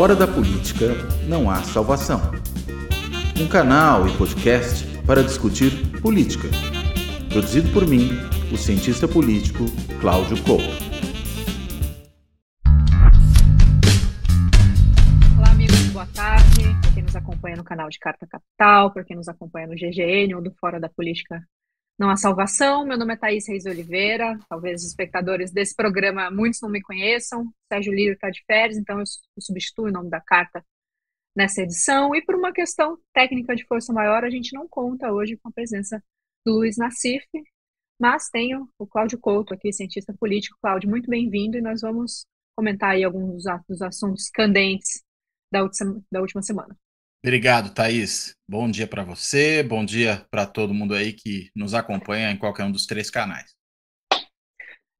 Fora da política não há salvação. Um canal e podcast para discutir política. Produzido por mim, o cientista político Cláudio Couto. Olá, amigos, boa tarde. Para quem nos acompanha no canal de Carta Capital, para quem nos acompanha no GGN ou do Fora da Política não há salvação. Meu nome é Thaís Reis Oliveira. Talvez os espectadores desse programa, muitos não me conheçam. Sérgio Lírio está de férias, então eu substituo o nome da carta nessa edição. E por uma questão técnica de força maior, a gente não conta hoje com a presença do Luiz Nassif, mas tenho o Cláudio Couto aqui, cientista político. Cláudio, muito bem-vindo e nós vamos comentar aí alguns dos assuntos candentes da última, da última semana. Obrigado, Thaís. Bom dia para você, bom dia para todo mundo aí que nos acompanha em qualquer um dos três canais.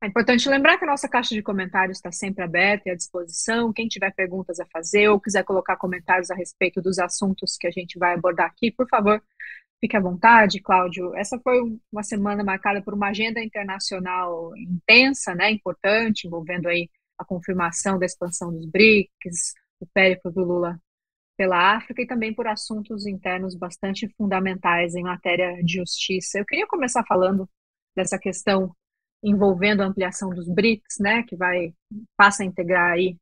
É importante lembrar que a nossa caixa de comentários está sempre aberta e à disposição. Quem tiver perguntas a fazer ou quiser colocar comentários a respeito dos assuntos que a gente vai abordar aqui, por favor, fique à vontade, Cláudio. Essa foi uma semana marcada por uma agenda internacional intensa, né, importante, envolvendo aí a confirmação da expansão dos BRICS, o périplo do Lula pela África e também por assuntos internos bastante fundamentais em matéria de justiça. Eu queria começar falando dessa questão envolvendo a ampliação dos BRICS, né, que vai passa a integrar aí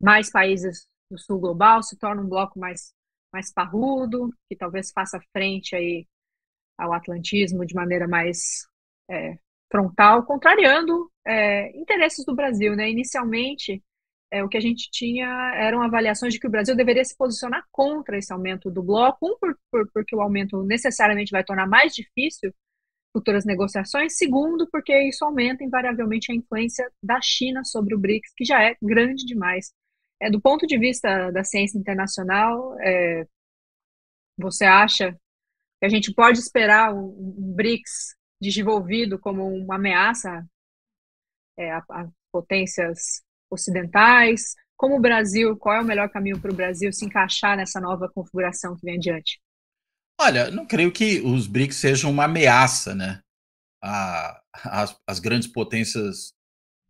mais países do sul global, se torna um bloco mais mais parrudo, que talvez faça frente aí ao atlantismo de maneira mais é, frontal, contrariando é, interesses do Brasil, né? Inicialmente é, o que a gente tinha eram avaliações de que o Brasil deveria se posicionar contra esse aumento do bloco, um, por, por, porque o aumento necessariamente vai tornar mais difícil futuras negociações, segundo, porque isso aumenta invariavelmente a influência da China sobre o BRICS, que já é grande demais. É, do ponto de vista da ciência internacional, é, você acha que a gente pode esperar um, um BRICS desenvolvido como uma ameaça é, a, a potências ocidentais? Como o Brasil, qual é o melhor caminho para o Brasil se encaixar nessa nova configuração que vem adiante? Olha, não creio que os BRICS sejam uma ameaça, né? A, as, as grandes potências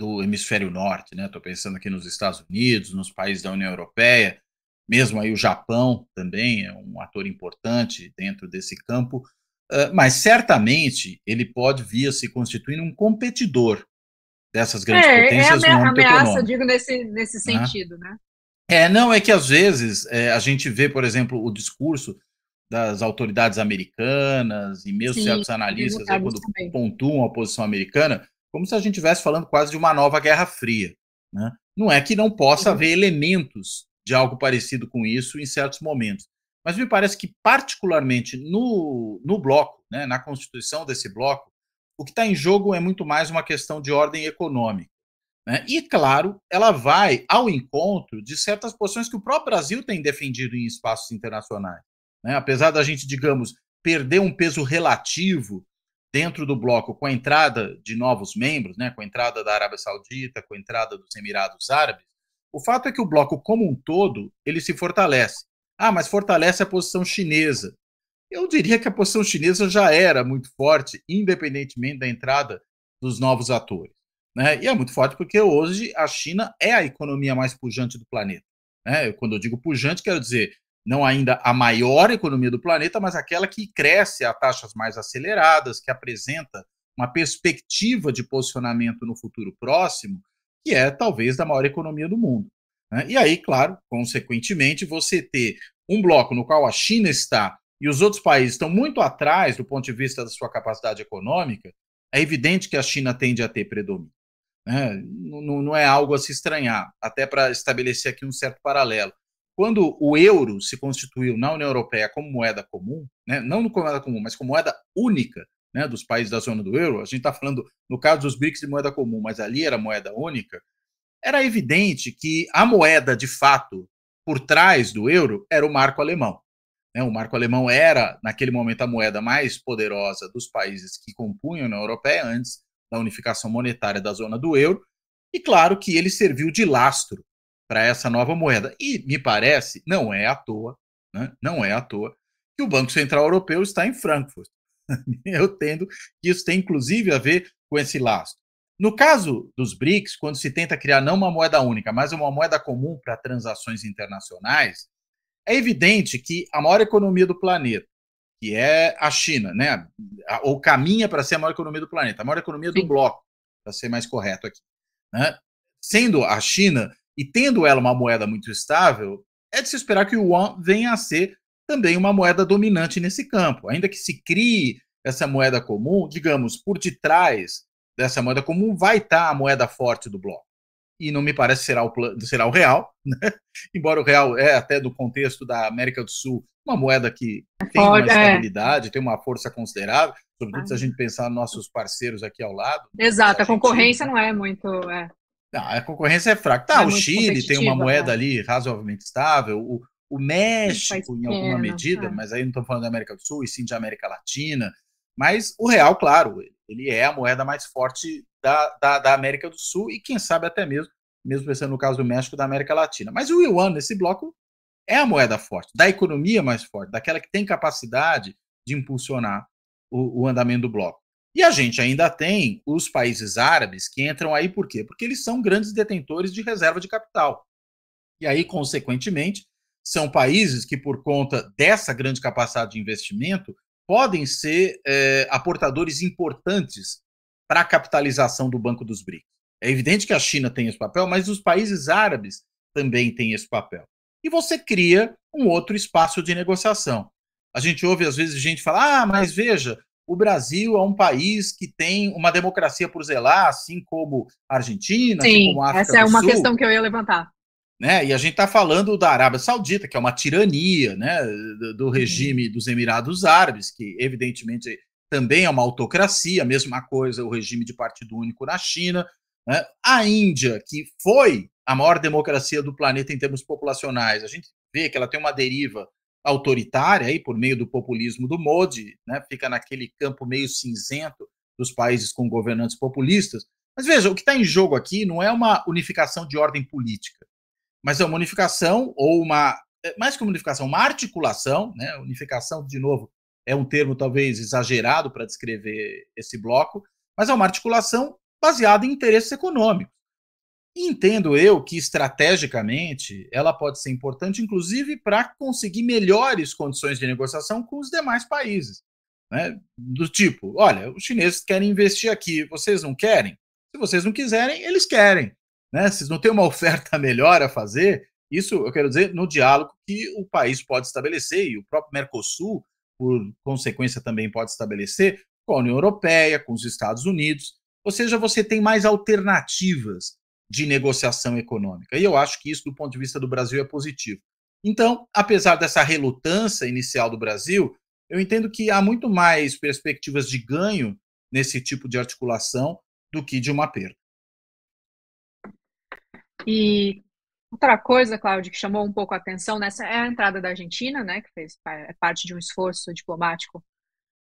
do hemisfério norte, né? Estou pensando aqui nos Estados Unidos, nos países da União Europeia, mesmo aí o Japão também é um ator importante dentro desse campo, mas certamente ele pode vir a se constituir um competidor dessas grandes é, potências é a ameaça, digo, nesse, nesse né? sentido, né? É, não, é que às vezes é, a gente vê, por exemplo, o discurso das autoridades americanas e mesmo Sim, certos analistas aí, quando também. pontuam a posição americana, como se a gente estivesse falando quase de uma nova Guerra Fria. Né? Não é que não possa uhum. haver elementos de algo parecido com isso em certos momentos. Mas me parece que, particularmente no, no bloco, né, na constituição desse bloco, o que está em jogo é muito mais uma questão de ordem econômica. Né? E, claro, ela vai ao encontro de certas posições que o próprio Brasil tem defendido em espaços internacionais. Né? Apesar da gente, digamos, perder um peso relativo dentro do bloco com a entrada de novos membros, né? com a entrada da Arábia Saudita, com a entrada dos Emirados Árabes, o fato é que o bloco como um todo ele se fortalece. Ah, mas fortalece a posição chinesa. Eu diria que a posição chinesa já era muito forte, independentemente da entrada dos novos atores. Né? E é muito forte porque hoje a China é a economia mais pujante do planeta. Né? Quando eu digo pujante, quero dizer não ainda a maior economia do planeta, mas aquela que cresce a taxas mais aceleradas, que apresenta uma perspectiva de posicionamento no futuro próximo, que é talvez da maior economia do mundo. Né? E aí, claro, consequentemente, você ter um bloco no qual a China está e os outros países estão muito atrás do ponto de vista da sua capacidade econômica, é evidente que a China tende a ter predomínio. Né? Não, não é algo a se estranhar, até para estabelecer aqui um certo paralelo. Quando o euro se constituiu na União Europeia como moeda comum, né? não como moeda comum, mas como moeda única né, dos países da zona do euro, a gente está falando, no caso dos BRICS, de moeda comum, mas ali era moeda única, era evidente que a moeda, de fato, por trás do euro, era o marco alemão. Né? O marco alemão era, naquele momento, a moeda mais poderosa dos países que compunham a União Europeia antes da unificação monetária da zona do euro. E claro que ele serviu de lastro para essa nova moeda. E me parece, não é à toa, né? não é à toa, que o Banco Central Europeu está em Frankfurt. Eu tendo que isso tem inclusive a ver com esse lastro. No caso dos BRICS, quando se tenta criar não uma moeda única, mas uma moeda comum para transações internacionais, é evidente que a maior economia do planeta, que é a China, né, ou caminha para ser a maior economia do planeta, a maior economia do Sim. bloco, para ser mais correto aqui, né, sendo a China e tendo ela uma moeda muito estável, é de se esperar que o yuan venha a ser também uma moeda dominante nesse campo, ainda que se crie essa moeda comum, digamos, por detrás dessa moeda comum vai estar a moeda forte do bloco. E não me parece será o, será o real, né? embora o real é até do contexto da América do Sul uma moeda que é tem uma é. estabilidade, é. tem uma força considerável, sobretudo ah. se a gente pensar nos nossos parceiros aqui ao lado. Exato, a, a concorrência não é muito. É. Não, a concorrência é fraca. Tá, é o Chile tem uma moeda é. ali razoavelmente estável, o, o México, em alguma medida, mas aí não estamos falando da América do Sul, e sim de América Latina. Mas o real, claro, ele é a moeda mais forte da, da, da, América do Sul e, quem sabe, até mesmo, mesmo pensando no caso do México, da América Latina. Mas o yuan, nesse bloco, é a moeda forte, da economia mais forte, daquela que tem capacidade de impulsionar o, o andamento do bloco. E a gente ainda tem os países árabes que entram aí por quê? Porque eles são grandes detentores de reserva de capital. E aí, consequentemente, são países que, por conta dessa grande capacidade de investimento, podem ser é, aportadores importantes para a capitalização do Banco dos BRICS. É evidente que a China tem esse papel, mas os países árabes também têm esse papel. E você cria um outro espaço de negociação. A gente ouve às vezes gente falar: ah, mas veja, o Brasil é um país que tem uma democracia por zelar, assim como a Argentina, Sim, assim como a África essa é uma Sul. questão que eu ia levantar. Né? E a gente está falando da Arábia Saudita, que é uma tirania né? do uhum. regime dos Emirados Árabes, que evidentemente também é uma autocracia, a mesma coisa o regime de partido único na China. Né? A Índia, que foi a maior democracia do planeta em termos populacionais, a gente vê que ela tem uma deriva autoritária aí por meio do populismo do Modi, né? fica naquele campo meio cinzento dos países com governantes populistas. Mas veja, o que está em jogo aqui não é uma unificação de ordem política mas é uma unificação ou uma é, mais que uma unificação, uma articulação, né? Unificação, de novo, é um termo talvez exagerado para descrever esse bloco, mas é uma articulação baseada em interesses econômicos. Entendo eu que estrategicamente ela pode ser importante, inclusive para conseguir melhores condições de negociação com os demais países. Né? Do tipo, olha, os chineses querem investir aqui, vocês não querem? Se vocês não quiserem, eles querem né? Se não tem uma oferta melhor a fazer, isso eu quero dizer no diálogo que o país pode estabelecer, e o próprio Mercosul, por consequência, também pode estabelecer com a União Europeia, com os Estados Unidos. Ou seja, você tem mais alternativas de negociação econômica. E eu acho que isso, do ponto de vista do Brasil, é positivo. Então, apesar dessa relutância inicial do Brasil, eu entendo que há muito mais perspectivas de ganho nesse tipo de articulação do que de uma perda. E outra coisa, Cláudio, que chamou um pouco a atenção nessa é a entrada da Argentina, né, que fez é parte de um esforço diplomático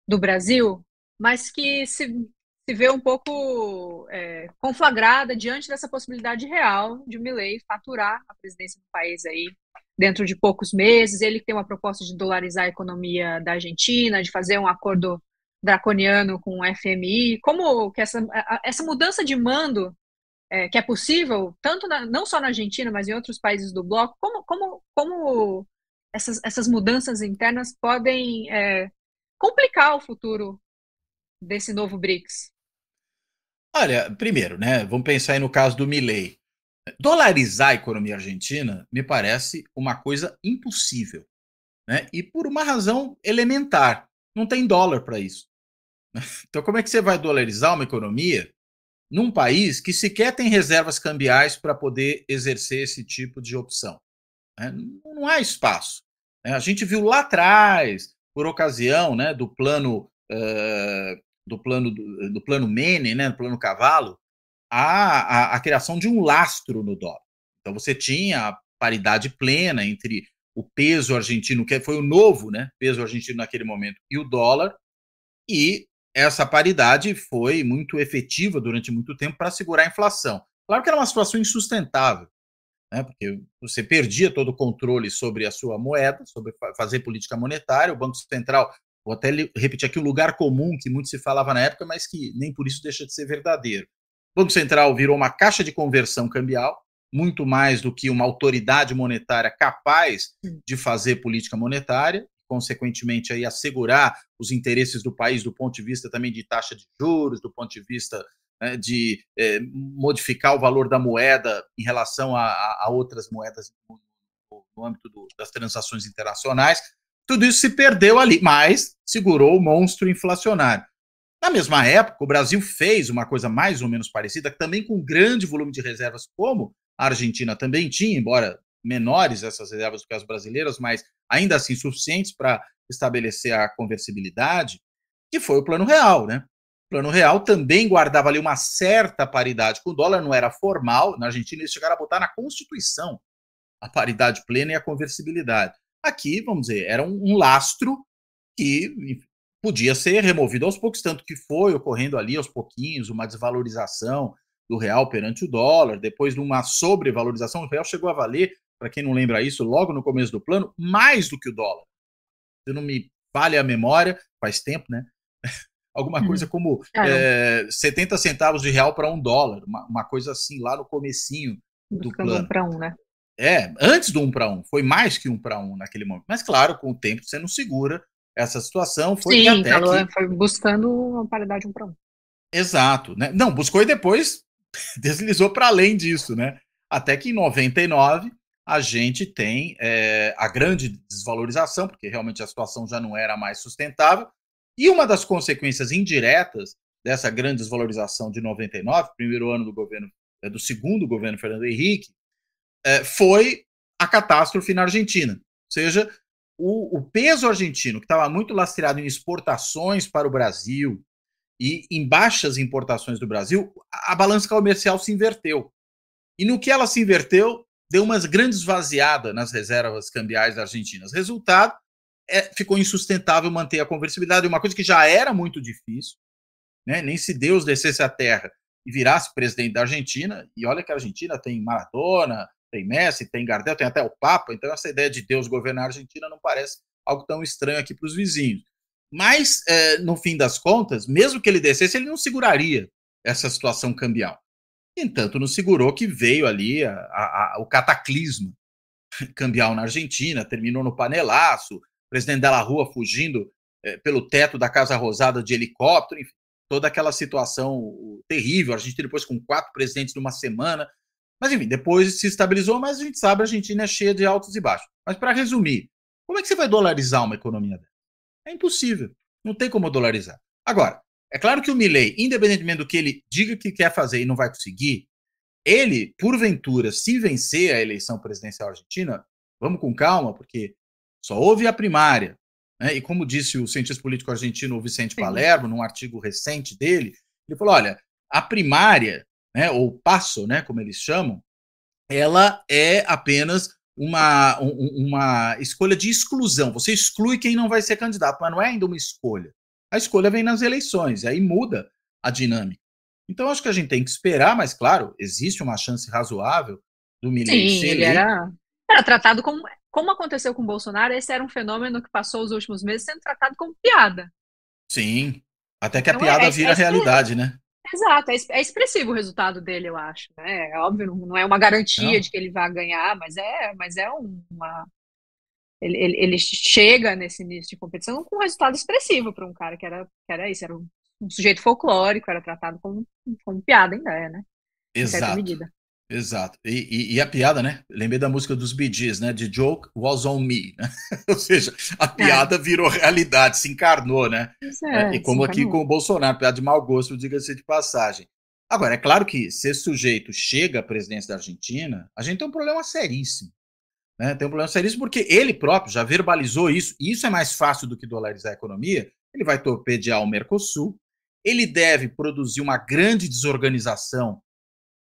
do Brasil, mas que se, se vê um pouco é, conflagrada diante dessa possibilidade real de o Milei faturar a presidência do país aí dentro de poucos meses. Ele tem uma proposta de dolarizar a economia da Argentina, de fazer um acordo draconiano com o FMI. Como que essa, essa mudança de mando é, que é possível, tanto na, não só na Argentina, mas em outros países do bloco, como, como, como essas, essas mudanças internas podem é, complicar o futuro desse novo BRICS? Olha, primeiro, né, vamos pensar aí no caso do Milley. Dolarizar a economia argentina me parece uma coisa impossível. Né? E por uma razão elementar. Não tem dólar para isso. Então, como é que você vai dolarizar uma economia num país que sequer tem reservas cambiais para poder exercer esse tipo de opção. Né? Não há espaço. Né? A gente viu lá atrás, por ocasião né, do plano uh, do plano do, do, plano Menem, né, do plano Cavalo, a, a, a criação de um lastro no dólar. Então você tinha a paridade plena entre o peso argentino, que foi o novo né, peso argentino naquele momento, e o dólar, e essa paridade foi muito efetiva durante muito tempo para segurar a inflação. Claro que era uma situação insustentável, né, porque você perdia todo o controle sobre a sua moeda, sobre fazer política monetária, o Banco Central, vou até repetir aqui um lugar comum que muito se falava na época, mas que nem por isso deixa de ser verdadeiro. O Banco Central virou uma caixa de conversão cambial, muito mais do que uma autoridade monetária capaz de fazer política monetária, consequentemente aí assegurar os interesses do país do ponto de vista também de taxa de juros, do ponto de vista né, de é, modificar o valor da moeda em relação a, a outras moedas no, no âmbito do, das transações internacionais. Tudo isso se perdeu ali, mas segurou o monstro inflacionário. Na mesma época, o Brasil fez uma coisa mais ou menos parecida, também com grande volume de reservas, como a Argentina também tinha, embora menores essas reservas do que as brasileiras, mas ainda assim suficientes para estabelecer a conversibilidade, que foi o Plano Real, né? O Plano Real também guardava ali uma certa paridade com o dólar, não era formal. Na Argentina, eles chegaram a botar na Constituição a paridade plena e a conversibilidade. Aqui, vamos dizer, era um, lastro que podia ser removido aos poucos, tanto que foi ocorrendo ali aos pouquinhos uma desvalorização do real perante o dólar, depois de uma sobrevalorização, o real chegou a valer, para quem não lembra isso, logo no começo do plano, mais do que o dólar. Se não me falha a memória, faz tempo, né? Alguma uhum. coisa como é, 70 centavos de real para um dólar, uma, uma, coisa assim lá no comecinho do Buscando plano. um para um, né? É, antes do um para um, foi mais que um para um naquele momento. Mas claro, com o tempo você não segura essa situação. Foi Sim, até falou, que... foi buscando uma paridade um para um. Exato, né? Não, buscou e depois deslizou para além disso, né? Até que em 99 a gente tem é, a grande desvalorização, porque realmente a situação já não era mais sustentável. E uma das consequências indiretas dessa grande desvalorização de 99, primeiro ano do governo, é, do segundo governo Fernando Henrique, é, foi a catástrofe na Argentina. Ou seja, o, o peso argentino, que estava muito lastreado em exportações para o Brasil e em baixas importações do Brasil, a balança comercial se inverteu. E no que ela se inverteu, deu uma grande esvaziada nas reservas cambiais da Argentina. Resultado, é, ficou insustentável manter a conversibilidade, uma coisa que já era muito difícil. Né? Nem se Deus descesse a terra e virasse presidente da Argentina, e olha que a Argentina tem Maradona, tem Messi, tem Gardel, tem até o Papa, então essa ideia de Deus governar a Argentina não parece algo tão estranho aqui para os vizinhos. Mas, é, no fim das contas, mesmo que ele descesse, ele não seguraria essa situação cambial. Entanto, não segurou que veio ali a, a, a, o cataclismo cambial na Argentina, terminou no panelaço, o presidente Della Rua fugindo é, pelo teto da Casa Rosada de helicóptero, enfim, toda aquela situação terrível. A Argentina depois com quatro presidentes numa semana, mas enfim, depois se estabilizou, mas a gente sabe a Argentina é cheia de altos e baixos. Mas para resumir, como é que você vai dolarizar uma economia dessa? É impossível. Não tem como dolarizar. Agora, é claro que o Milley, independentemente do que ele diga que quer fazer e não vai conseguir, ele, porventura, se vencer a eleição presidencial argentina, vamos com calma, porque só houve a primária. Né? E como disse o cientista político argentino Vicente Palermo, num artigo recente dele, ele falou: olha, a primária né, ou passo, né, como eles chamam, ela é apenas uma, uma escolha de exclusão. Você exclui quem não vai ser candidato, mas não é ainda uma escolha. A escolha vem nas eleições, e aí muda a dinâmica. Então, acho que a gente tem que esperar, mas, claro, existe uma chance razoável do Milley Sim, ele era, era tratado como, como aconteceu com o Bolsonaro, esse era um fenômeno que passou os últimos meses sendo tratado como piada. Sim, até que a então, piada é, é, vira é, realidade, né? Exato, é, é expressivo o resultado dele, eu acho. Né? É óbvio, não é uma garantia não. de que ele vai ganhar, mas é, mas é uma. Ele, ele, ele chega nesse início de competição com um resultado expressivo para um cara que era, que era isso, era um, um sujeito folclórico, era tratado como, como piada, ainda é, né? Exato. Exato. E, e, e, a piada, né? Lembrei da música dos Bee Gees, né? The joke was on me, né? Ou seja, a piada é. virou realidade, se encarnou, né? É, e como aqui com o Bolsonaro, piada de mau gosto, diga-se de passagem. Agora, é claro que se esse sujeito chega à presidência da Argentina, a gente tem um problema seríssimo. Né? Tem um problema seríssimo porque ele próprio já verbalizou isso, e isso é mais fácil do que dolarizar a economia. Ele vai torpedear o Mercosul, ele deve produzir uma grande desorganização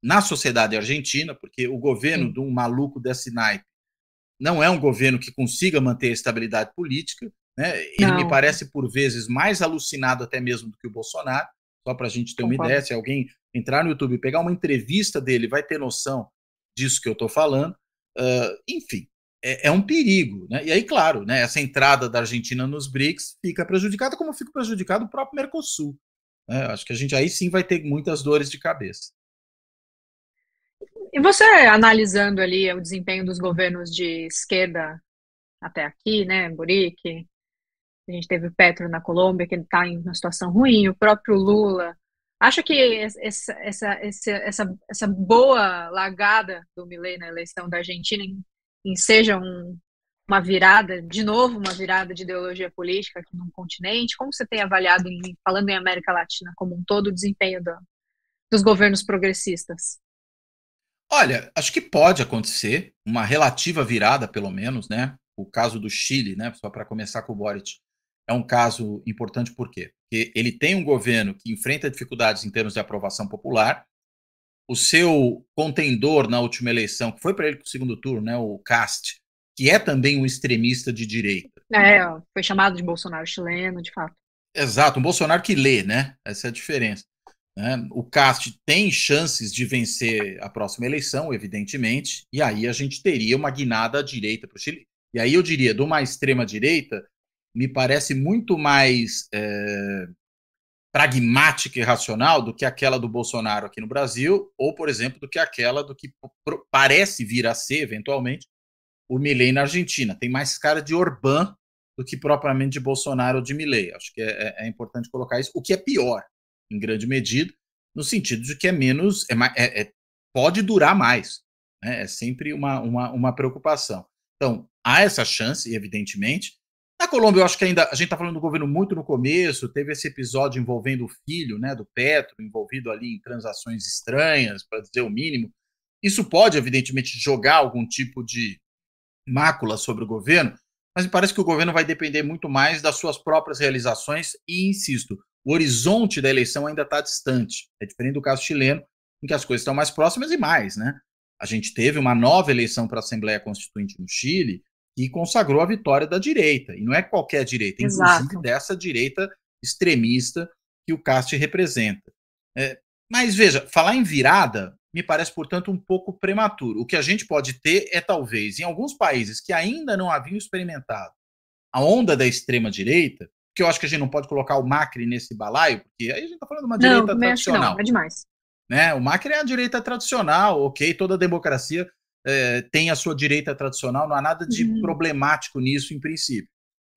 na sociedade argentina, porque o governo Sim. de um maluco desse naipe não é um governo que consiga manter a estabilidade política. Né? Ele me parece, por vezes, mais alucinado até mesmo do que o Bolsonaro. Só para a gente ter Concordo. uma ideia, se alguém entrar no YouTube e pegar uma entrevista dele, vai ter noção disso que eu estou falando. Uh, enfim, é, é, um perigo. Né? E aí, claro, né, essa entrada da Argentina nos BRICS fica prejudicada, como fica prejudicado o próprio Mercosul. Né? Acho que a gente aí sim vai ter muitas dores de cabeça. E você analisando ali o desempenho dos governos de esquerda até aqui, né, Boric, a gente teve o Petro na Colômbia, que ele está em uma situação ruim, o próprio Lula. Acha que essa, essa, essa, essa, boa largada do Milei na eleição da Argentina em, em seja um, uma virada, de novo, uma virada de ideologia política aqui no continente? Como você tem avaliado, em, falando em América Latina como um todo, o desempenho do, dos governos progressistas? Olha, acho que pode acontecer uma relativa virada, pelo menos, né? O caso do Chile, né? Só para começar com o Boric, é um caso importante por quê? Porque ele tem um governo que enfrenta dificuldades em termos de aprovação popular. O seu contendor na última eleição, que foi para ele para o segundo turno, né? O Cast, que é também um extremista de direita. É, foi chamado de Bolsonaro chileno, de fato. Exato, um Bolsonaro que lê, né? Essa é a diferença. Né? O Cast tem chances de vencer a próxima eleição, evidentemente, e aí a gente teria uma guinada à direita para o Chile. E aí eu diria, de uma extrema-direita, me parece muito mais é, pragmática e racional do que aquela do Bolsonaro aqui no Brasil, ou, por exemplo, do que aquela do que parece vir a ser, eventualmente, o Milley na Argentina. Tem mais cara de Orbán do que propriamente de Bolsonaro ou de Milley. Acho que é, é, é importante colocar isso, o que é pior, em grande medida, no sentido de que é menos, é, é, é pode durar mais. Né? É sempre uma, uma, uma preocupação. Então, há essa chance, evidentemente. Na Colômbia, eu acho que ainda a gente está falando do governo muito no começo. Teve esse episódio envolvendo o filho né, do Petro, envolvido ali em transações estranhas, para dizer o mínimo. Isso pode, evidentemente, jogar algum tipo de mácula sobre o governo, mas me parece que o governo vai depender muito mais das suas próprias realizações e, insisto, o horizonte da eleição ainda está distante. É diferente do caso chileno, em que as coisas estão mais próximas e mais, né? A gente teve uma nova eleição para a Assembleia Constituinte no Chile que consagrou a vitória da direita. E não é qualquer direita, Exato. inclusive dessa direita extremista que o Cast representa. É, mas veja, falar em virada me parece, portanto, um pouco prematuro. O que a gente pode ter é, talvez, em alguns países que ainda não haviam experimentado a onda da extrema-direita, que eu acho que a gente não pode colocar o Macri nesse balaio, porque aí a gente está falando de uma direita não, tradicional. Não, é demais. Né? O Macri é a direita tradicional, ok, toda democracia é, tem a sua direita tradicional, não há nada de uhum. problemático nisso em princípio.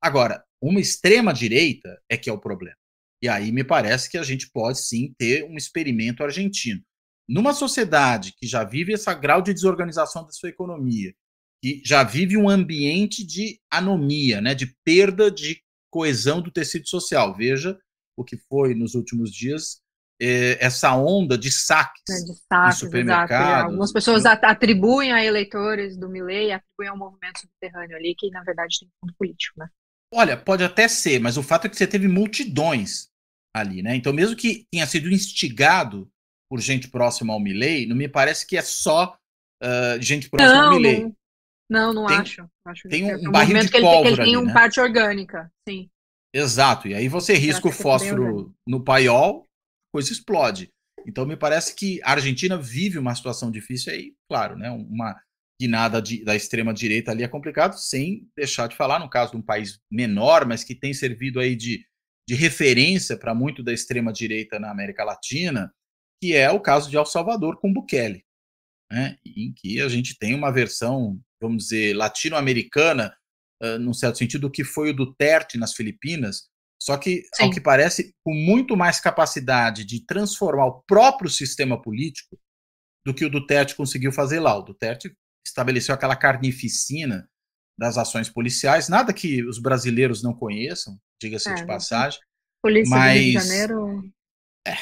Agora, uma extrema direita é que é o problema. E aí me parece que a gente pode sim ter um experimento argentino. Numa sociedade que já vive esse grau de desorganização da sua economia, que já vive um ambiente de anomia, né, de perda de coesão do tecido social. Veja o que foi nos últimos dias essa onda de saques, é, de saques em supermercados. Algumas pessoas atribuem a eleitores do Milley, atribuem ao movimento subterrâneo ali, que na verdade tem fundo político, né? Olha, pode até ser, mas o fato é que você teve multidões ali, né? Então, mesmo que tenha sido instigado por gente próxima ao Milley, não me parece que é só uh, gente próxima não, ao Milley. Não, não, tem, acho. acho. Tem um, um barril de pólvora ele, ele tem um né? parte orgânica, sim. Exato, e aí você risca o fósforo no paiol, coisa explode. Então me parece que a Argentina vive uma situação difícil aí, claro, né? Uma guinada de, da extrema direita ali é complicado, sem deixar de falar no caso de um país menor, mas que tem servido aí de, de referência para muito da extrema direita na América Latina, que é o caso de El Salvador com Bukele, né? Em que a gente tem uma versão vamos dizer, latino-americana, uh, num certo sentido, do que foi o Duterte nas Filipinas, só que, Sim. ao que parece, com muito mais capacidade de transformar o próprio sistema político do que o Duterte conseguiu fazer lá. O Duterte estabeleceu aquela carnificina das ações policiais, nada que os brasileiros não conheçam, diga-se é, de passagem. Polícia mas... do Rio de Janeiro. É,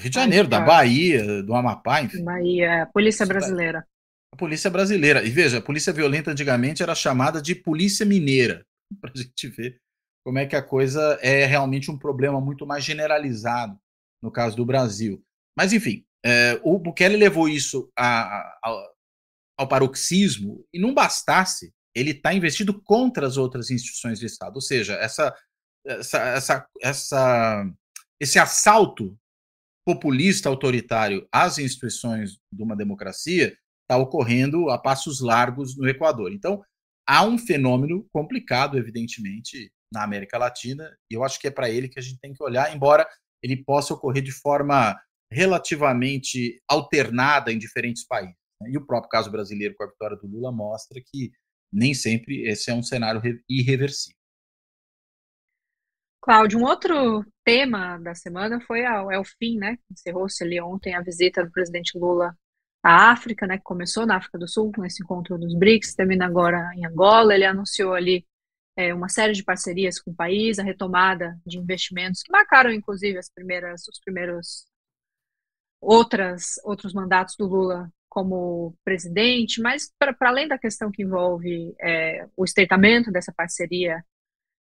Rio de Janeiro, da Bahia, do Amapá, enfim. Bahia, é, Polícia Brasileira a polícia brasileira. E veja, a polícia violenta antigamente era chamada de polícia mineira, para a gente ver como é que a coisa é realmente um problema muito mais generalizado no caso do Brasil. Mas, enfim, é, o Bukele levou isso a, a, ao paroxismo e não bastasse, ele está investido contra as outras instituições do Estado. Ou seja, essa, essa, essa, essa, esse assalto populista autoritário às instituições de uma democracia está ocorrendo a passos largos no Equador. Então, há um fenômeno complicado, evidentemente, na América Latina, e eu acho que é para ele que a gente tem que olhar, embora ele possa ocorrer de forma relativamente alternada em diferentes países. Né? E o próprio caso brasileiro com a vitória do Lula mostra que nem sempre esse é um cenário irreversível. Cláudio, um outro tema da semana foi a, é o fim, né? Encerrou-se ali ontem a visita do presidente Lula à África, né? Que começou na África do Sul, nesse encontro dos BRICS, termina agora em Angola. Ele anunciou ali é, uma série de parcerias com o país, a retomada de investimentos que marcaram, inclusive, as primeiras, os primeiros outras outros mandatos do Lula como presidente, mas para além da questão que envolve é, o estreitamento dessa parceria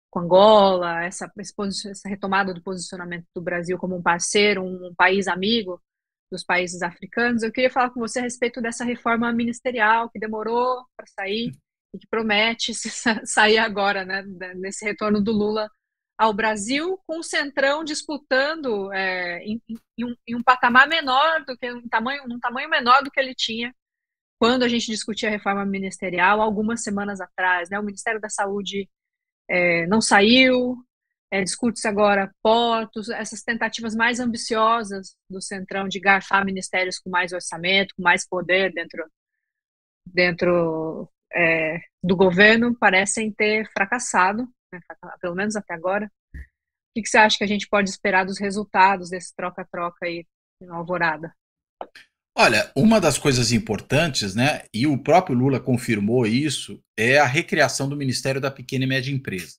com Angola, essa, essa retomada do posicionamento do Brasil como um parceiro, um, país amigo dos países africanos. Eu queria falar com você a respeito dessa reforma ministerial que demorou para sair e que promete sair agora, né, nesse retorno do Lula ao Brasil, com o Centrão disputando é, em, em, um, em, um, patamar menor do que um tamanho, um tamanho menor do que ele tinha quando a gente discutia a reforma ministerial algumas semanas atrás. Né? O Ministério da Saúde é, não saiu, é, discute-se agora portos, essas tentativas mais ambiciosas do Centrão de garfar ministérios com mais orçamento, com mais poder dentro, dentro é, do governo, parecem ter fracassado, né, pelo menos até agora. O que, que você acha que a gente pode esperar dos resultados desse troca-troca aí na Alvorada? Olha, uma das coisas importantes, né, e o próprio Lula confirmou isso, é a recriação do Ministério da Pequena e Média Empresa.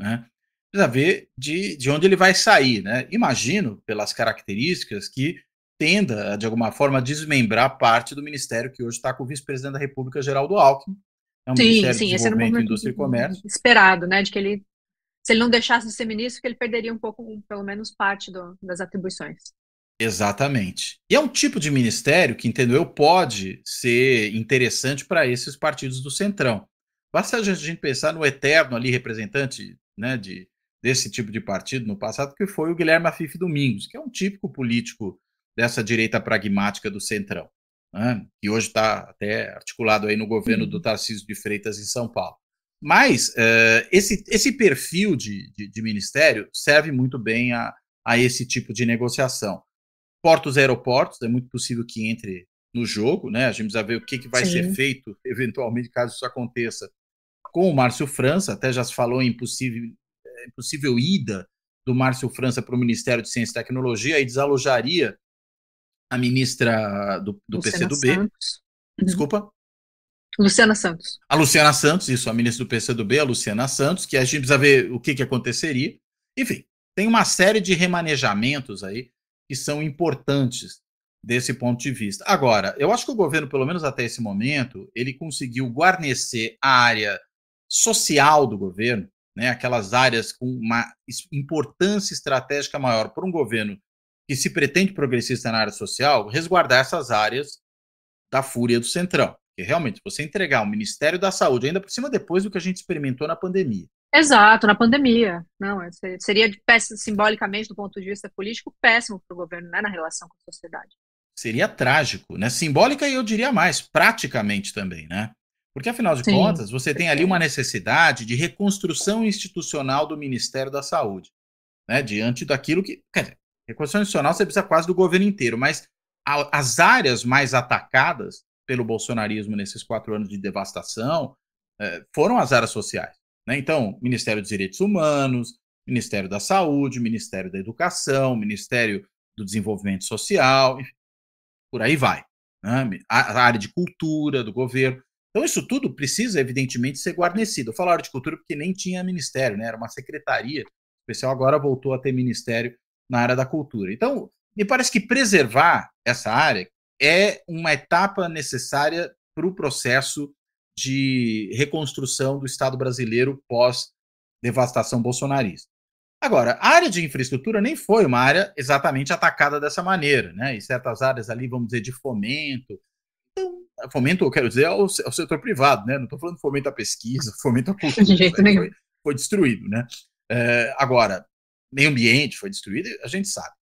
Né? Precisa ver de, de onde ele vai sair. Né? Imagino, pelas características, que tenda, de alguma forma, desmembrar parte do ministério que hoje está com o vice-presidente da República, Geraldo Alckmin. É um sim, Ministério sim, de Desenvolvimento, esse Indústria e Comércio. Esperado, né, de que ele, se ele não deixasse de ser ministro, que ele perderia um pouco, pelo menos parte do, das atribuições. Exatamente. E é um tipo de ministério que, entendo eu, pode ser interessante para esses partidos do Centrão. Basta a gente pensar no eterno ali representante né, de, desse tipo de partido no passado, que foi o Guilherme Afife Domingos, que é um típico político dessa direita pragmática do Centrão, né, que hoje está até articulado aí no governo do Tarcísio de Freitas em São Paulo. Mas uh, esse, esse perfil de, de, de ministério serve muito bem a, a esse tipo de negociação portos e aeroportos, é muito possível que entre no jogo, né? A gente precisa ver o que, que vai Sim. ser feito, eventualmente, caso isso aconteça, com o Márcio França. Até já se falou em possível, é, possível ida do Márcio França para o Ministério de Ciência e Tecnologia e desalojaria a ministra do, do PCdoB. Santos. Uhum. Desculpa? Luciana Santos. A Luciana Santos, isso, a ministra do PCdoB, a Luciana Santos, que a gente precisa ver o que, que aconteceria. Enfim, tem uma série de remanejamentos aí que são importantes desse ponto de vista. Agora, eu acho que o governo, pelo menos até esse momento, ele conseguiu guarnecer a área social do governo, né, aquelas áreas com uma importância estratégica maior para um governo que se pretende progressista na área social, resguardar essas áreas da fúria do centrão. Porque realmente, você entregar o Ministério da Saúde, ainda por cima depois do que a gente experimentou na pandemia, Exato, na pandemia. Não, seria péssimo, simbolicamente, do ponto de vista político, péssimo para o governo, né, na relação com a sociedade. Seria trágico, né? Simbólica e eu diria mais, praticamente também, né? Porque, afinal de Sim, contas, você tem ali uma necessidade de reconstrução institucional do Ministério da Saúde, né? Diante daquilo que. Quer dizer, reconstrução institucional você precisa quase do governo inteiro, mas a, as áreas mais atacadas pelo bolsonarismo nesses quatro anos de devastação eh, foram as áreas sociais. Né? Então, Ministério dos Direitos Humanos, Ministério da Saúde, Ministério da Educação, Ministério do Desenvolvimento Social, enfim, por aí vai. Né? A área de cultura do governo. Então, isso tudo precisa, evidentemente, ser guarnecido. Eu falo área de cultura porque nem tinha ministério, né? era uma secretaria especial, agora voltou a ter ministério na área da cultura. Então, me parece que preservar essa área é uma etapa necessária para o processo de reconstrução do Estado brasileiro pós-devastação bolsonarista. Agora, a área de infraestrutura nem foi uma área exatamente atacada dessa maneira, né? E certas áreas ali, vamos dizer, de fomento. Então, fomento, eu quero dizer, ao, ao setor privado, né? Não estou falando fomento à pesquisa, fomento à cultura. De jeito nenhum. Foi, foi destruído, né? É, agora, meio ambiente foi destruído, a gente sabe.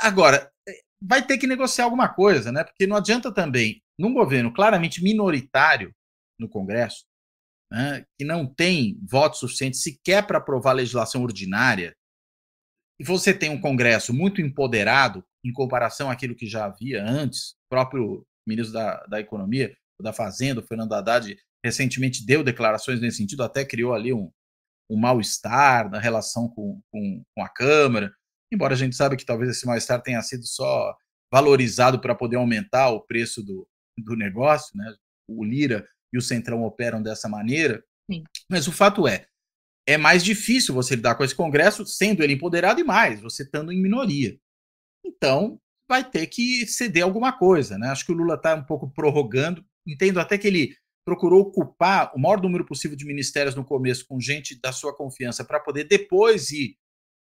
Agora, vai ter que negociar alguma coisa, né? Porque não adianta também, num governo claramente minoritário, no Congresso, né, que não tem votos suficientes sequer para aprovar legislação ordinária, e você tem um Congresso muito empoderado em comparação àquilo que já havia antes, o próprio ministro da, da Economia, da Fazenda, o Fernando Haddad, recentemente deu declarações nesse sentido, até criou ali um, um mal-estar na relação com, com, com, a Câmara, embora a gente saiba que talvez esse mal-estar tenha sido só valorizado para poder aumentar o preço do, do negócio, né? O Lira e o Centrão operam dessa maneira, Sim. mas o fato é, é mais difícil você lidar com esse Congresso sendo ele empoderado e mais, você estando em minoria. Então, vai ter que ceder alguma coisa, né? Acho que o Lula está um pouco prorrogando. Entendo até que ele procurou ocupar o maior número possível de ministérios no começo com gente da sua confiança para poder depois ir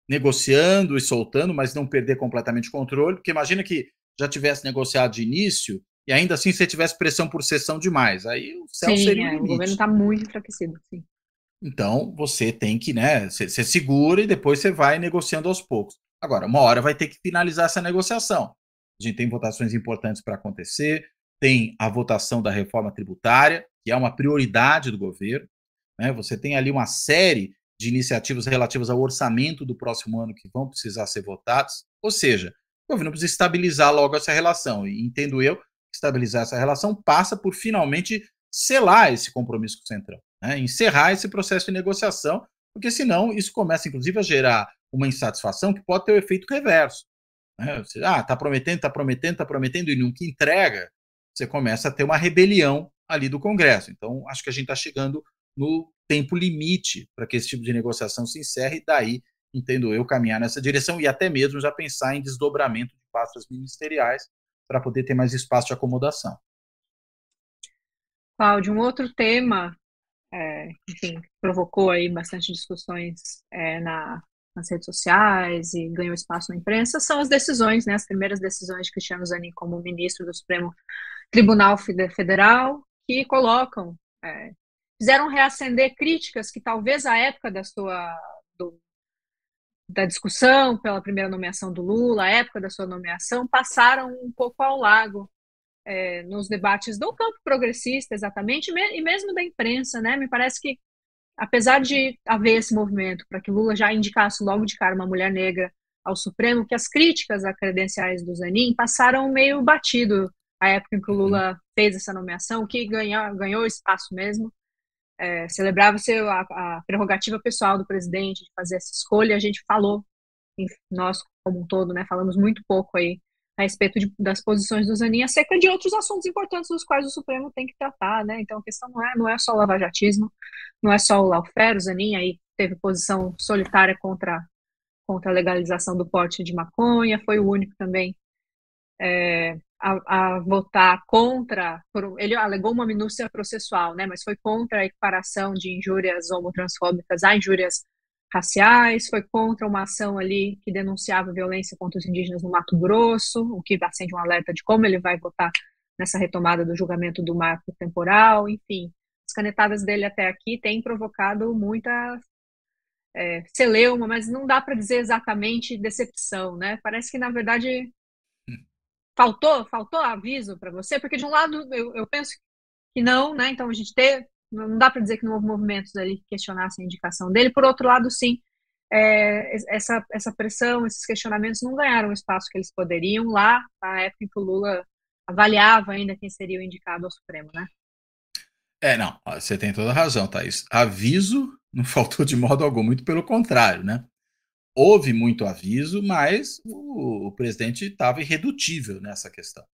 negociando e soltando, mas não perder completamente o controle, porque imagina que já tivesse negociado de início e ainda assim você tivesse pressão por sessão demais, aí o céu sim, seria é, o, o governo está muito enfraquecido, sim. Então você tem que, né, você segura e depois você vai negociando aos poucos. Agora, uma hora vai ter que finalizar essa negociação. A gente tem votações importantes para acontecer, tem a votação da reforma tributária, que é uma prioridade do governo. Né? Você tem ali uma série de iniciativas relativas ao orçamento do próximo ano que vão precisar ser votados. Ou seja, o governo precisa estabilizar logo essa relação. E entendo eu, estabilizar essa relação passa por finalmente selar esse compromisso com o Centrão, né? encerrar esse processo de negociação, porque senão isso começa, inclusive, a gerar uma insatisfação que pode ter o efeito reverso. Né? Você, ah, está prometendo, está prometendo, está prometendo e nunca entrega, você começa a ter uma rebelião ali do Congresso. Então, acho que a gente está chegando no tempo limite para que esse tipo de negociação se encerre, e daí, entendo eu, caminhar nessa direção e até mesmo já pensar em desdobramento de pastas ministeriais para poder ter mais espaço de acomodação. Cláudio, um outro tema, é, enfim, provocou aí bastante discussões é, na, nas redes sociais e ganhou espaço na imprensa, são as decisões, né, as primeiras decisões de Cristiano Zanin como ministro do Supremo Tribunal Federal, que colocam, é, fizeram reacender críticas que talvez à época da sua do, da discussão pela primeira nomeação do Lula, à época da sua nomeação, passaram um pouco ao lago é, nos debates do campo progressista, exatamente, e mesmo da imprensa, né? Me parece que apesar de haver esse movimento para que Lula já indicasse logo de cara uma mulher negra ao Supremo, que as críticas a credenciais do Zanin passaram meio batido a época em que o Lula uhum. fez essa nomeação, que ganhou, ganhou espaço mesmo. É, Celebrava-se a, a, prerrogativa pessoal do presidente de fazer essa escolha. A gente falou, nós como um todo, né, falamos muito pouco aí a respeito de, das posições do Zanin acerca de outros assuntos importantes dos quais o Supremo tem que tratar, né? Então a questão não é, não é só o lavajatismo, não é só o lawfare, o Zanin aí teve posição solitária contra, contra a legalização do porte de maconha, foi o único também é, a, a, votar contra, ele alegou uma minúcia processual, né? Mas foi contra a equiparação de injúrias homotransfóbicas a injúrias raciais, foi contra uma ação ali que denunciava violência contra os indígenas no Mato Grosso, o que acende um alerta de como ele vai votar nessa retomada do julgamento do marco temporal, enfim. As canetadas dele até aqui têm provocado muita é, celeuma, mas não dá para dizer exatamente decepção, né? Parece que, na verdade, faltou, faltou aviso para você, porque de um lado eu, eu penso que não, né? Então a gente teve, não dá para dizer que não houve movimentos ali que questionassem a indicação dele. Por outro lado, sim, é, essa, essa pressão, esses questionamentos não ganharam o espaço que eles poderiam lá, na época em que o Lula avaliava ainda quem seria o indicado ao Supremo, né? É, não, você tem toda a razão, Thaís. Aviso não faltou de modo algum, muito pelo contrário, né? Houve muito aviso, mas o, o presidente estava irredutível nessa questão.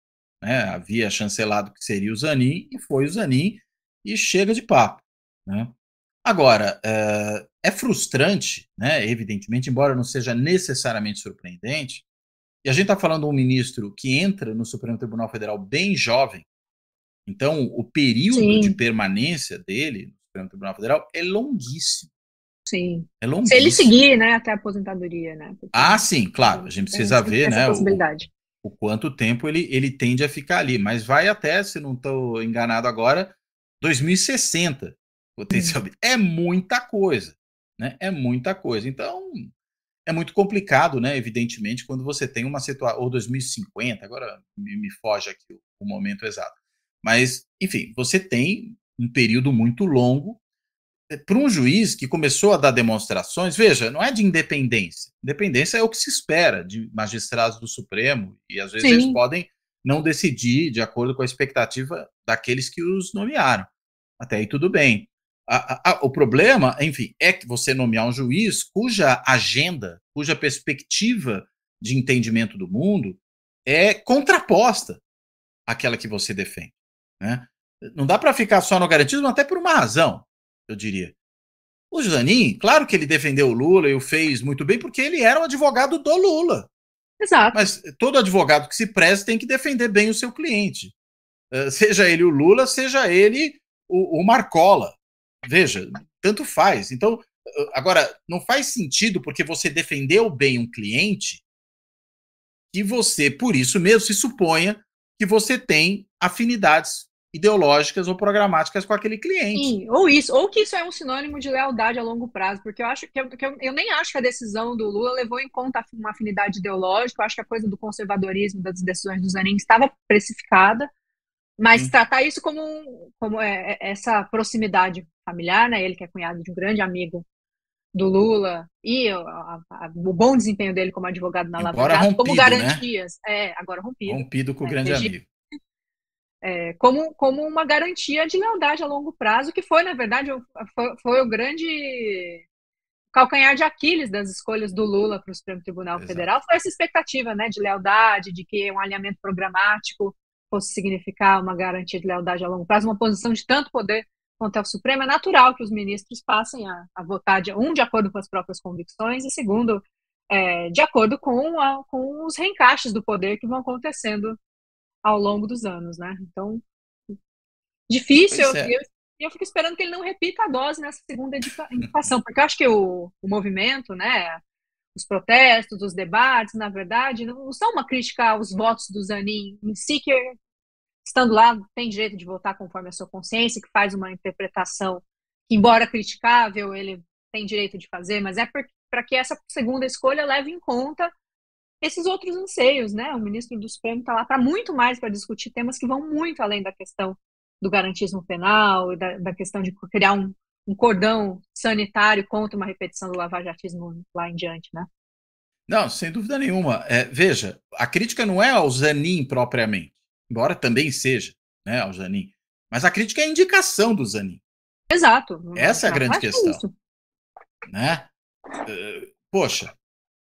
Né? Havia chancelado que seria o Zanin e foi o Zanin e chega de papo. Né? Agora, é, é frustrante, né, evidentemente, embora não seja necessariamente surpreendente, e a gente está falando de um ministro que entra no Supremo Tribunal Federal bem jovem, então o período Sim. de permanência dele no Supremo Tribunal Federal é longuíssimo. Sim. É longuíssimo. Se ele seguir, né, até a aposentadoria, né? Porque ah, sim, claro. A gente precisa ver, né? Possibilidade. O, o, quanto tempo ele, ele tende a ficar ali. Mas vai até, se não estou enganado agora, 2060 potencialmente. Hum. É muita coisa, né? É muita coisa. Então, é muito complicado, né? Evidentemente, quando você tem uma situação. Ou 2050, agora me, me foge aqui o, o momento exato. Mas, enfim, você tem um período muito longo para um juiz que começou a dar demonstrações, veja, não é de independência. Independência é o que se espera de magistrados do Supremo, e às vezes Sim. eles podem não decidir de acordo com a expectativa daqueles que os nomearam. Até aí tudo bem. A, a, o problema, enfim, é que você nomear um juiz cuja agenda, cuja perspectiva de entendimento do mundo é contraposta àquela que você defende. Né? Não dá para ficar só no garantismo, até por uma razão, eu diria. O Zanin, claro que ele defendeu o Lula e o fez muito bem, porque ele era um advogado do Lula. Exato. Mas todo advogado que se preze tem que defender bem o seu cliente. Uh, seja ele o Lula, seja ele o, o Marcola. Veja, tanto faz. Então, agora, não faz sentido porque você defendeu bem um cliente que você, por isso mesmo, se suponha que você tem afinidades ideológicas ou programáticas com aquele cliente. Sim, ou isso, ou que isso é um sinônimo de lealdade a longo prazo, porque eu acho que, eu, que eu, eu, nem acho que a decisão do Lula levou em conta uma afinidade ideológica, eu acho que a coisa do conservadorismo das decisões do Zanin estava precificada, mas Sim. tratar isso como, como é, é, essa proximidade familiar, né? Ele que é cunhado de um grande amigo do Lula e a, a, o bom desempenho dele como advogado na Lava Jato, como né? garantias, né? é, agora rompido. Rompido com o é, grande amigo é, como, como uma garantia de lealdade a longo prazo, que foi, na verdade, foi, foi o grande calcanhar de Aquiles das escolhas do Lula para o Supremo Tribunal Exato. Federal, foi essa expectativa né, de lealdade, de que um alinhamento programático fosse significar uma garantia de lealdade a longo prazo, uma posição de tanto poder quanto ao Supremo. É natural que os ministros passem a, a votar, de, um, de acordo com as próprias convicções, e segundo, é, de acordo com, a, com os reencaixes do poder que vão acontecendo ao longo dos anos, né? Então, difícil. É. Eu, eu fico esperando que ele não repita a dose nessa segunda indicação, porque eu acho que o, o movimento, né, os protestos, os debates, na verdade, não são uma crítica aos votos do Zanin em si, que estando lá tem direito de votar conforme a sua consciência, que faz uma interpretação que, embora criticável, ele tem direito de fazer, mas é para que essa segunda escolha leve em conta esses outros anseios, né? O ministro do Supremo está lá para muito mais para discutir temas que vão muito além da questão do garantismo penal e da, da questão de criar um, um, cordão sanitário contra uma repetição do lavajatismo lá em diante, né? Não, sem dúvida nenhuma. É, veja, a crítica não é ao Zanin propriamente, embora também seja, né, ao Zanin, mas a crítica é a indicação do Zanin. Exato. Essa é a grande questão. Né? Uh, poxa,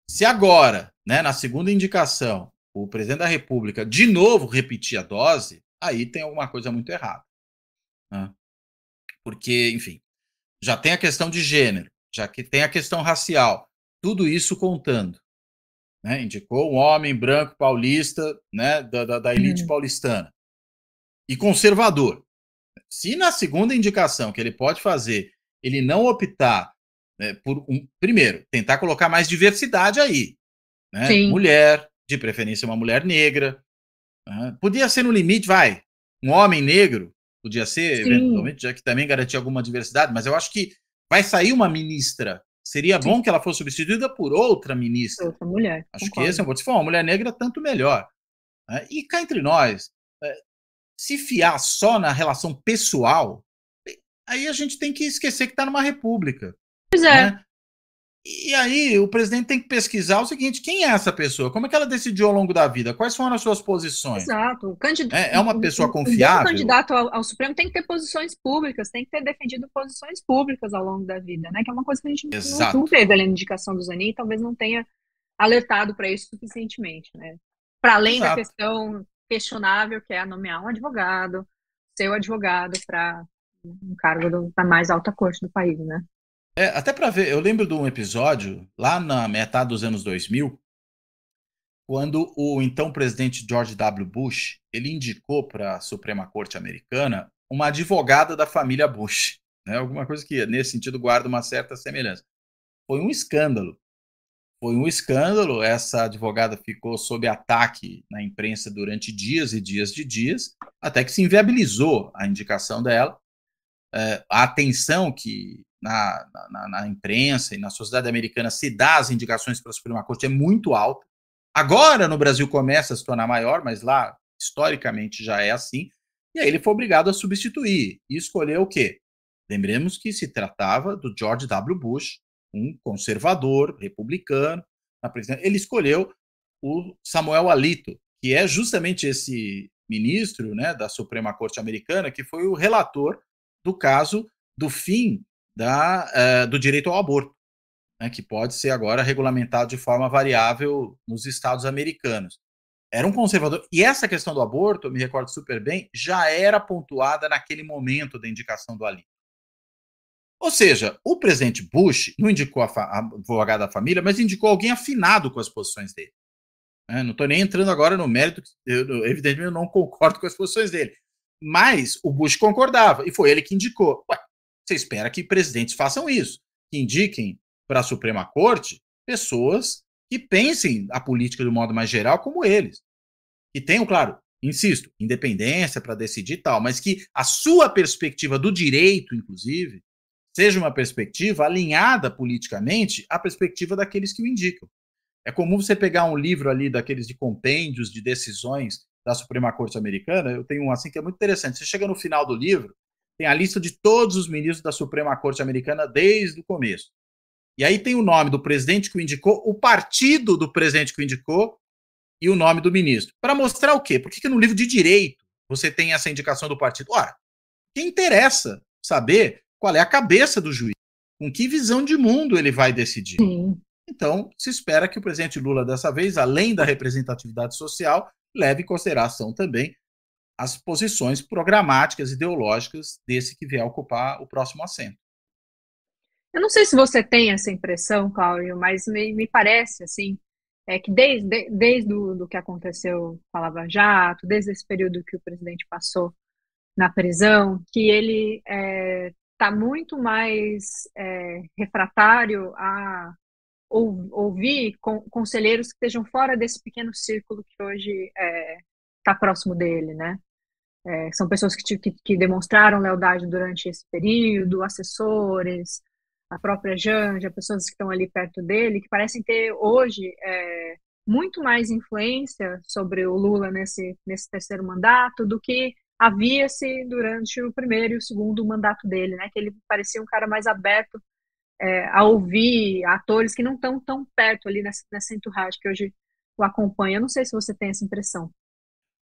se agora, né, na segunda indicação, o presidente da República de novo repetir a dose, aí tem alguma coisa muito errada. Né? Porque, enfim, já tem a questão de gênero, já que tem a questão racial, tudo isso contando. Né? Indicou um homem branco paulista, né, da, da, da elite uhum. paulistana, e conservador. Se na segunda indicação que ele pode fazer, ele não optar né, por um, primeiro, tentar colocar mais diversidade aí. Né? Mulher, de preferência uma mulher negra. Né? Podia ser no limite, vai, um homem negro, podia ser, Sim. eventualmente, já que também garantia alguma diversidade, mas eu acho que vai sair uma ministra. Seria Sim. bom que ela fosse substituída por outra ministra. Outra mulher. Acho concordo. que esse é um ponto. Se for uma mulher negra, tanto melhor. Né? E cá entre nós, é, se fiar só na relação pessoal, aí a gente tem que esquecer que está numa república. Pois é. Né? E aí o presidente tem que pesquisar o seguinte: quem é essa pessoa? Como é que ela decidiu ao longo da vida? Quais foram as suas posições? Exato. Candidato, é, é, uma pessoa confiável. O candidato ao, ao, Supremo tem que ter posições públicas, tem que ter defendido posições públicas ao longo da vida, né? Que é uma coisa que a gente Exato. não, teve ali na indicação do Zanin, talvez não tenha alertado para isso suficientemente, né? Para além Exato. da questão questionável que é nomear um advogado, ser o advogado para um cargo do, da mais alta corte do país, né? É, até para ver, eu lembro de um episódio lá na metade dos anos 2000, quando o então presidente George W. Bush ele indicou para a Suprema Corte Americana uma advogada da família Bush, né? Alguma coisa que nesse sentido guarda uma certa semelhança. Foi um escândalo. Foi um escândalo. Essa advogada ficou sob ataque na imprensa durante dias e dias de dias, até que se inviabilizou a indicação dela. É, a atenção que na, na, na, imprensa e na sociedade americana se dá as indicações para a Suprema Corte é muito alta. Agora no Brasil começa a se tornar maior, mas lá historicamente já é assim. E aí ele foi obrigado a substituir e escolher o quê? Lembremos que se tratava do George W. Bush, um conservador republicano. Ele escolheu o Samuel Alito, que é justamente esse ministro né, da Suprema Corte Americana que foi o relator do caso do fim da, uh, do direito ao aborto, né, que pode ser agora regulamentado de forma variável nos estados americanos. Era um conservador. E essa questão do aborto, eu me recordo super bem, já era pontuada naquele momento da indicação do Ali. Ou seja, o presidente Bush não indicou a, a advogada da família, mas indicou alguém afinado com as posições dele. É, não estou nem entrando agora no mérito, eu, evidentemente eu não concordo com as posições dele. Mas o Bush concordava, e foi ele que indicou. Ué, você espera que presidentes façam isso, que indiquem para a Suprema Corte pessoas que pensem a política um modo mais geral como eles. Que tenham, claro, insisto, independência para decidir tal, mas que a sua perspectiva do direito, inclusive, seja uma perspectiva alinhada politicamente à perspectiva daqueles que o indicam. É comum você pegar um livro ali daqueles de compêndios de decisões da Suprema Corte Americana. Eu tenho um assim que é muito interessante. Você chega no final do livro, tem a lista de todos os ministros da Suprema Corte Americana desde o começo. E aí tem o nome do presidente que o indicou, o partido do presidente que o indicou e o nome do ministro. Para mostrar o quê? Por que, que no livro de direito você tem essa indicação do partido? Ora, quem interessa saber qual é a cabeça do juiz, com que visão de mundo ele vai decidir. Sim. Então, se espera que o presidente Lula, dessa vez, além da representatividade social, leve em consideração também as posições programáticas, ideológicas desse que vier ocupar o próximo assento. Eu não sei se você tem essa impressão, Cláudio, mas me, me parece assim, é que desde, desde o do que aconteceu com a Lava Jato, desde esse período que o presidente passou na prisão, que ele está é, tá muito mais é, refratário a ouvir conselheiros que estejam fora desse pequeno círculo que hoje está é, tá próximo dele, né? É, são pessoas que, que, que, demonstraram lealdade durante esse período, assessores, a própria Janja, pessoas que estão ali perto dele, que parecem ter hoje é, muito mais influência sobre o Lula nesse, nesse terceiro mandato do que havia-se durante o primeiro e o segundo mandato dele, né? Que ele parecia um cara mais aberto é, a ouvir atores que não estão tão perto ali nessa, nessa entourage que hoje o acompanha. Eu não sei se você tem essa impressão.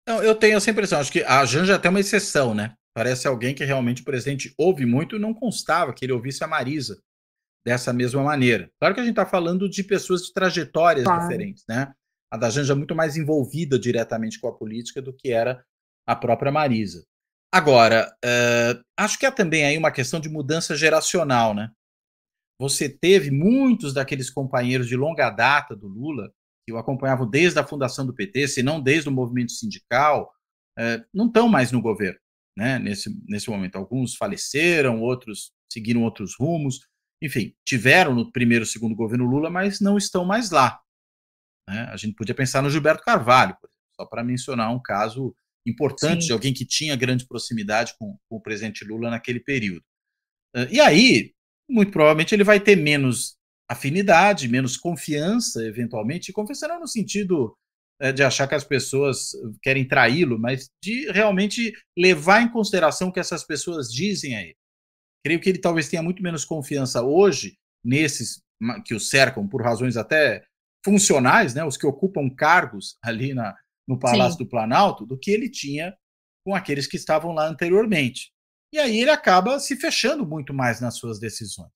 Não, eu tenho essa impressão. Acho que a Janja é até uma exceção, né? Parece alguém que realmente o presidente ouve muito e não constava que ele ouvisse a Marisa dessa mesma maneira. Claro que a gente está falando de pessoas de trajetórias claro. diferentes, né? A da Janja é muito mais envolvida diretamente com a política do que era a própria Marisa. Agora, uh, acho que há também aí uma questão de mudança geracional, né? Você teve muitos daqueles companheiros de longa data do Lula, que o acompanhavam desde a fundação do PT, se não desde o movimento sindical, é, não estão mais no governo, né, nesse, nesse momento. Alguns faleceram, outros seguiram outros rumos, enfim, tiveram no primeiro segundo governo Lula, mas não estão mais lá. Né? A gente podia pensar no Gilberto Carvalho, só para mencionar um caso importante Sim. de alguém que tinha grande proximidade com, com o presidente Lula naquele período. E aí, muito provavelmente ele vai ter menos afinidade, menos confiança, eventualmente, confiança não no sentido é, de achar que as pessoas querem traí-lo, mas de realmente levar em consideração o que essas pessoas dizem a ele. Creio que ele talvez tenha muito menos confiança hoje nesses que o cercam por razões até funcionais, né, os que ocupam cargos ali na, no Palácio Sim. do Planalto, do que ele tinha com aqueles que estavam lá anteriormente. E aí ele acaba se fechando muito mais nas suas decisões.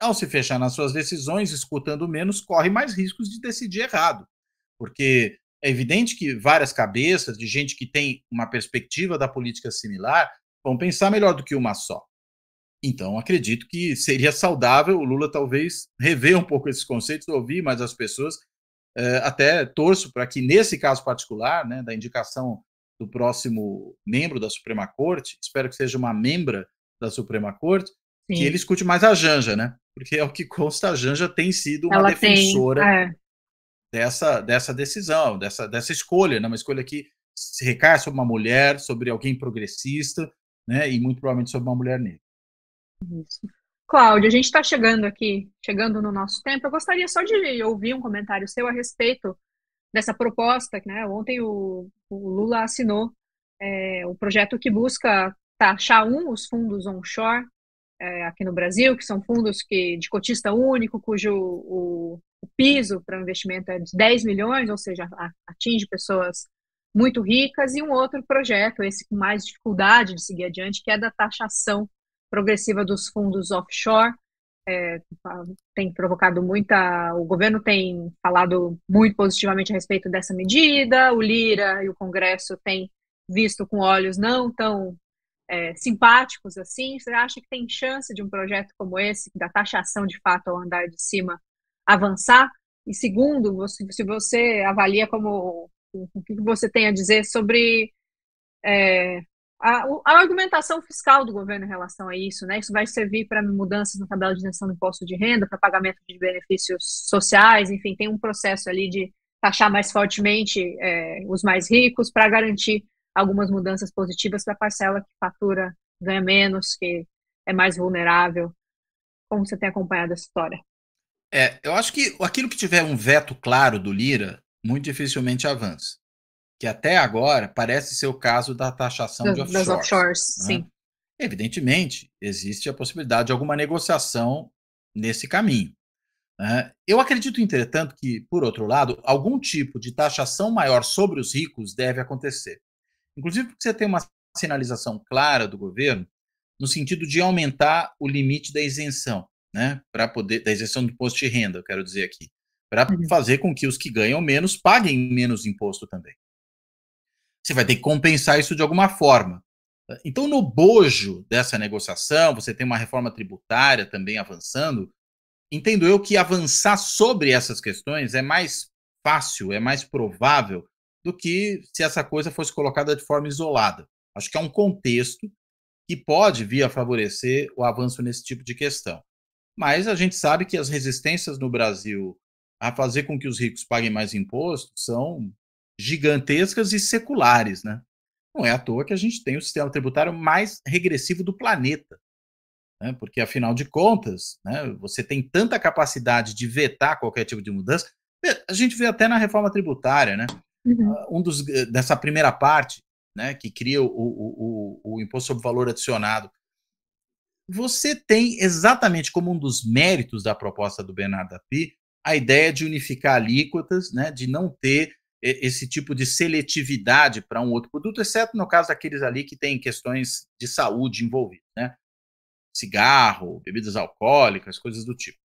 Ao se fechar nas suas decisões, escutando menos, corre mais riscos de decidir errado. Porque é evidente que várias cabeças de gente que tem uma perspectiva da política similar vão pensar melhor do que uma só. Então, acredito que seria saudável o Lula talvez rever um pouco esses conceitos, ouvir mais as pessoas. É, até torço para que, nesse caso particular, né, da indicação do próximo membro da Suprema Corte, espero que seja uma membra da Suprema Corte, Sim. que ele escute mais a Janja, né? Porque é o que consta, a Janja tem sido uma Ela defensora tem, é. dessa, dessa decisão, dessa, dessa escolha, né? uma escolha que se recai sobre uma mulher, sobre alguém progressista, né? E muito provavelmente sobre uma mulher negra. Isso. Cláudia, a gente está chegando aqui, chegando no nosso tempo. Eu gostaria só de ouvir um comentário seu a respeito dessa proposta, né? Ontem o, o Lula assinou é, o projeto que busca taxar um os fundos onshore é, aqui no Brasil, que são fundos que de cotista único, cujo o, o piso para investimento é de 10 milhões, ou seja, atinge pessoas muito ricas, e um outro projeto, esse com mais dificuldade de seguir adiante, que é da taxação progressiva dos fundos offshore. É, tem provocado muita. O governo tem falado muito positivamente a respeito dessa medida, o Lira e o Congresso têm visto com olhos não tão é, simpáticos assim. Você acha que tem chance de um projeto como esse, da taxação de fato ao andar de cima, avançar? E segundo, você, se você avalia como o que você tem a dizer sobre é, a, a, argumentação fiscal do governo em relação a isso, né? Isso vai servir para mudanças na tabela de isenção do imposto de renda, para pagamento de benefícios sociais, enfim, tem um processo ali de taxar mais fortemente é, os mais ricos para garantir algumas mudanças positivas para a parcela que fatura, ganha menos, que é mais vulnerável. Como você tem acompanhado essa história? É, eu acho que aquilo que tiver um veto claro do Lira, muito dificilmente avança. Que até agora parece ser o caso da taxação das, de offshores. Das offshores, né? sim. Evidentemente, existe a possibilidade de alguma negociação nesse caminho. Né? Eu acredito, entretanto, que, por outro lado, algum tipo de taxação maior sobre os ricos deve acontecer. Inclusive porque você tem uma sinalização clara do governo no sentido de aumentar o limite da isenção, né? Para poder da isenção do imposto de renda, eu quero dizer aqui, para uhum. fazer com que os que ganham menos paguem menos imposto também. Você vai ter que compensar isso de alguma forma. Então, no bojo dessa negociação, você tem uma reforma tributária também avançando. Entendo eu que avançar sobre essas questões é mais fácil, é mais provável do que se essa coisa fosse colocada de forma isolada. Acho que é um contexto que pode vir a favorecer o avanço nesse tipo de questão. Mas a gente sabe que as resistências no Brasil a fazer com que os ricos paguem mais imposto são gigantescas e seculares, né? Não é à toa que a gente tem o sistema tributário mais regressivo do planeta. Né? Porque, afinal de contas, né, você tem tanta capacidade de vetar qualquer tipo de mudança. A gente vê até na reforma tributária, né? Uhum. Ah, um dos, eh, dessa primeira parte, né, que cria o, o, o, o imposto sobre valor adicionado, você tem exatamente como um dos méritos da proposta do Bernardo Api a ideia de unificar alíquotas, né, de não ter esse tipo de seletividade para um outro produto, exceto no caso daqueles ali que têm questões de saúde envolvidas, né? Cigarro, bebidas alcoólicas, coisas do tipo.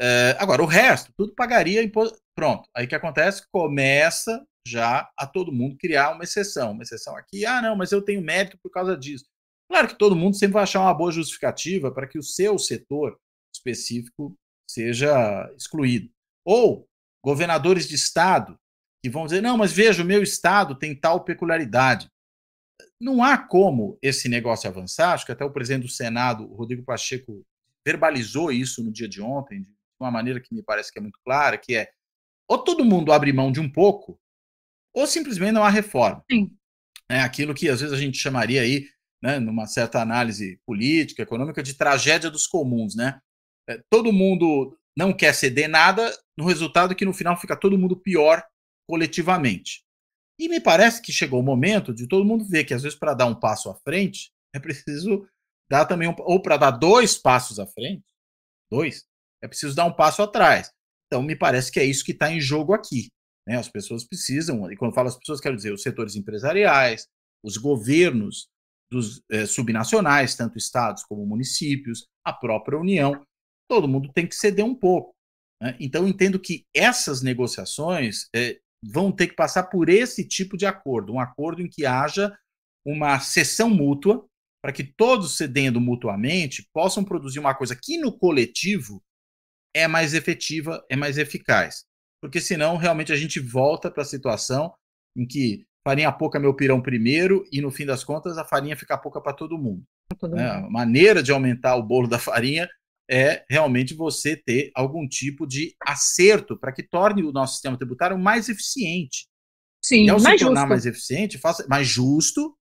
Uh, agora, o resto, tudo pagaria imposto. Pronto, aí o que acontece? Começa já a todo mundo criar uma exceção. Uma exceção aqui, ah, não, mas eu tenho mérito por causa disso. Claro que todo mundo sempre vai achar uma boa justificativa para que o seu setor específico seja excluído. Ou governadores de estado que vão dizer, não, mas veja, o meu estado tem tal peculiaridade. Não há como esse negócio avançar. Acho que até o presidente do Senado, Rodrigo Pacheco, verbalizou isso no dia de ontem, de uma maneira que me parece que é muito clara, que é ou todo mundo abre mão de um pouco ou simplesmente não há reforma. Sim. É aquilo que às vezes a gente chamaria aí, né, numa certa análise política, econômica, de tragédia dos comuns, né? É, todo mundo não quer ceder nada, no resultado que no final fica todo mundo pior coletivamente. E me parece que chegou o momento de todo mundo ver que às vezes para dar um passo à frente é preciso dar também um, ou para dar dois passos à frente, dois, é preciso dar um passo atrás. Então me parece que é isso que está em jogo aqui. Né? As pessoas precisam, e quando falo as pessoas, quero dizer os setores empresariais, os governos dos é, subnacionais, tanto estados como municípios, a própria União, todo mundo tem que ceder um pouco. Né? Então, entendo que essas negociações é, vão ter que passar por esse tipo de acordo, um acordo em que haja uma cessão mútua, para que todos cedendo mutuamente possam produzir uma coisa que no coletivo é mais efetiva, é mais eficaz porque senão realmente a gente volta para a situação em que farinha pouca meu pirão primeiro e no fim das contas a farinha fica pouca para todo mundo. Todo né? A maneira de aumentar o bolo da farinha é realmente você ter algum tipo de acerto para que torne o nosso sistema tributário mais eficiente. Sim, e ao mais se tornar justo. mais eficiente, faça mais justo,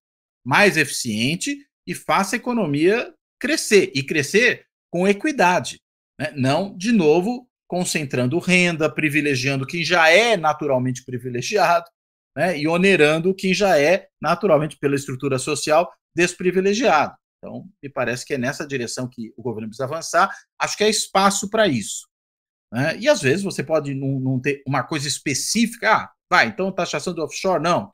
mais eficiente e faça a economia crescer e crescer com equidade, né? não de novo concentrando renda, privilegiando quem já é naturalmente privilegiado, né, e onerando quem já é naturalmente pela estrutura social desprivilegiado. Então, me parece que é nessa direção que o governo precisa avançar. Acho que é espaço para isso. Né? E às vezes você pode não, não, ter uma coisa específica. Ah, vai, então taxação do offshore, não.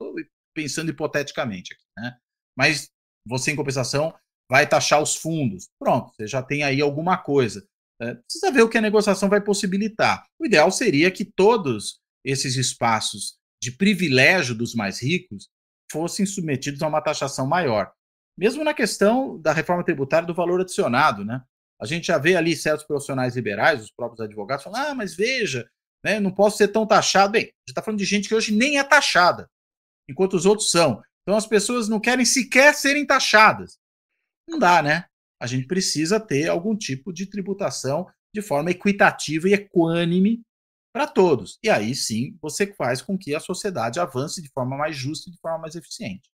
pensando hipoteticamente aqui, né? Mas você, em compensação, vai taxar os fundos. Pronto, você já tem aí alguma coisa. É, precisa ver o que a negociação vai possibilitar. O ideal seria que todos esses espaços de privilégio dos mais ricos fossem submetidos a uma taxação maior. Mesmo na questão da reforma tributária do valor adicionado, né? A gente já vê ali certos profissionais liberais, os próprios advogados, falando: ah, mas veja, né, não posso ser tão taxado. Bem, a gente está falando de gente que hoje nem é taxada, enquanto os outros são. Então as pessoas não querem sequer serem taxadas. Não dá, né? A gente precisa ter algum tipo de tributação de forma equitativa e equânime para todos. E aí sim você faz com que a sociedade avance de forma mais justa e de forma mais eficiente.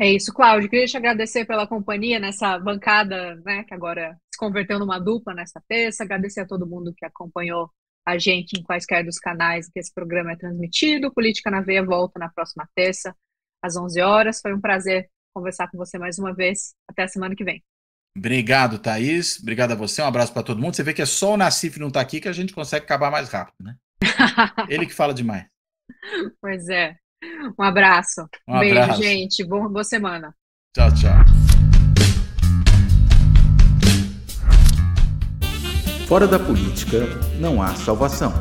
É isso, Cláudio. Queria te agradecer pela companhia nessa bancada, né, que agora se converteu numa dupla nessa terça. Agradecer a todo mundo que acompanhou a gente em quaisquer dos canais que esse programa é transmitido. Política na Veia volta na próxima terça, às 11 horas. Foi um prazer conversar com você mais uma vez. Até a semana que vem. Obrigado, Thaís. Obrigado a você. Um abraço para todo mundo. Você vê que é só o Nassif não estar tá aqui que a gente consegue acabar mais rápido, né? Ele que fala demais. Pois é. Um abraço. Um, beijo, abraço. gente. Boa, boa semana. Tchau, tchau. Fora da política não há salvação.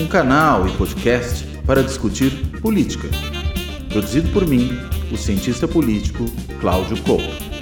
Um canal e podcast para discutir política. Produzido por mim, o cientista político Cláudio Couto.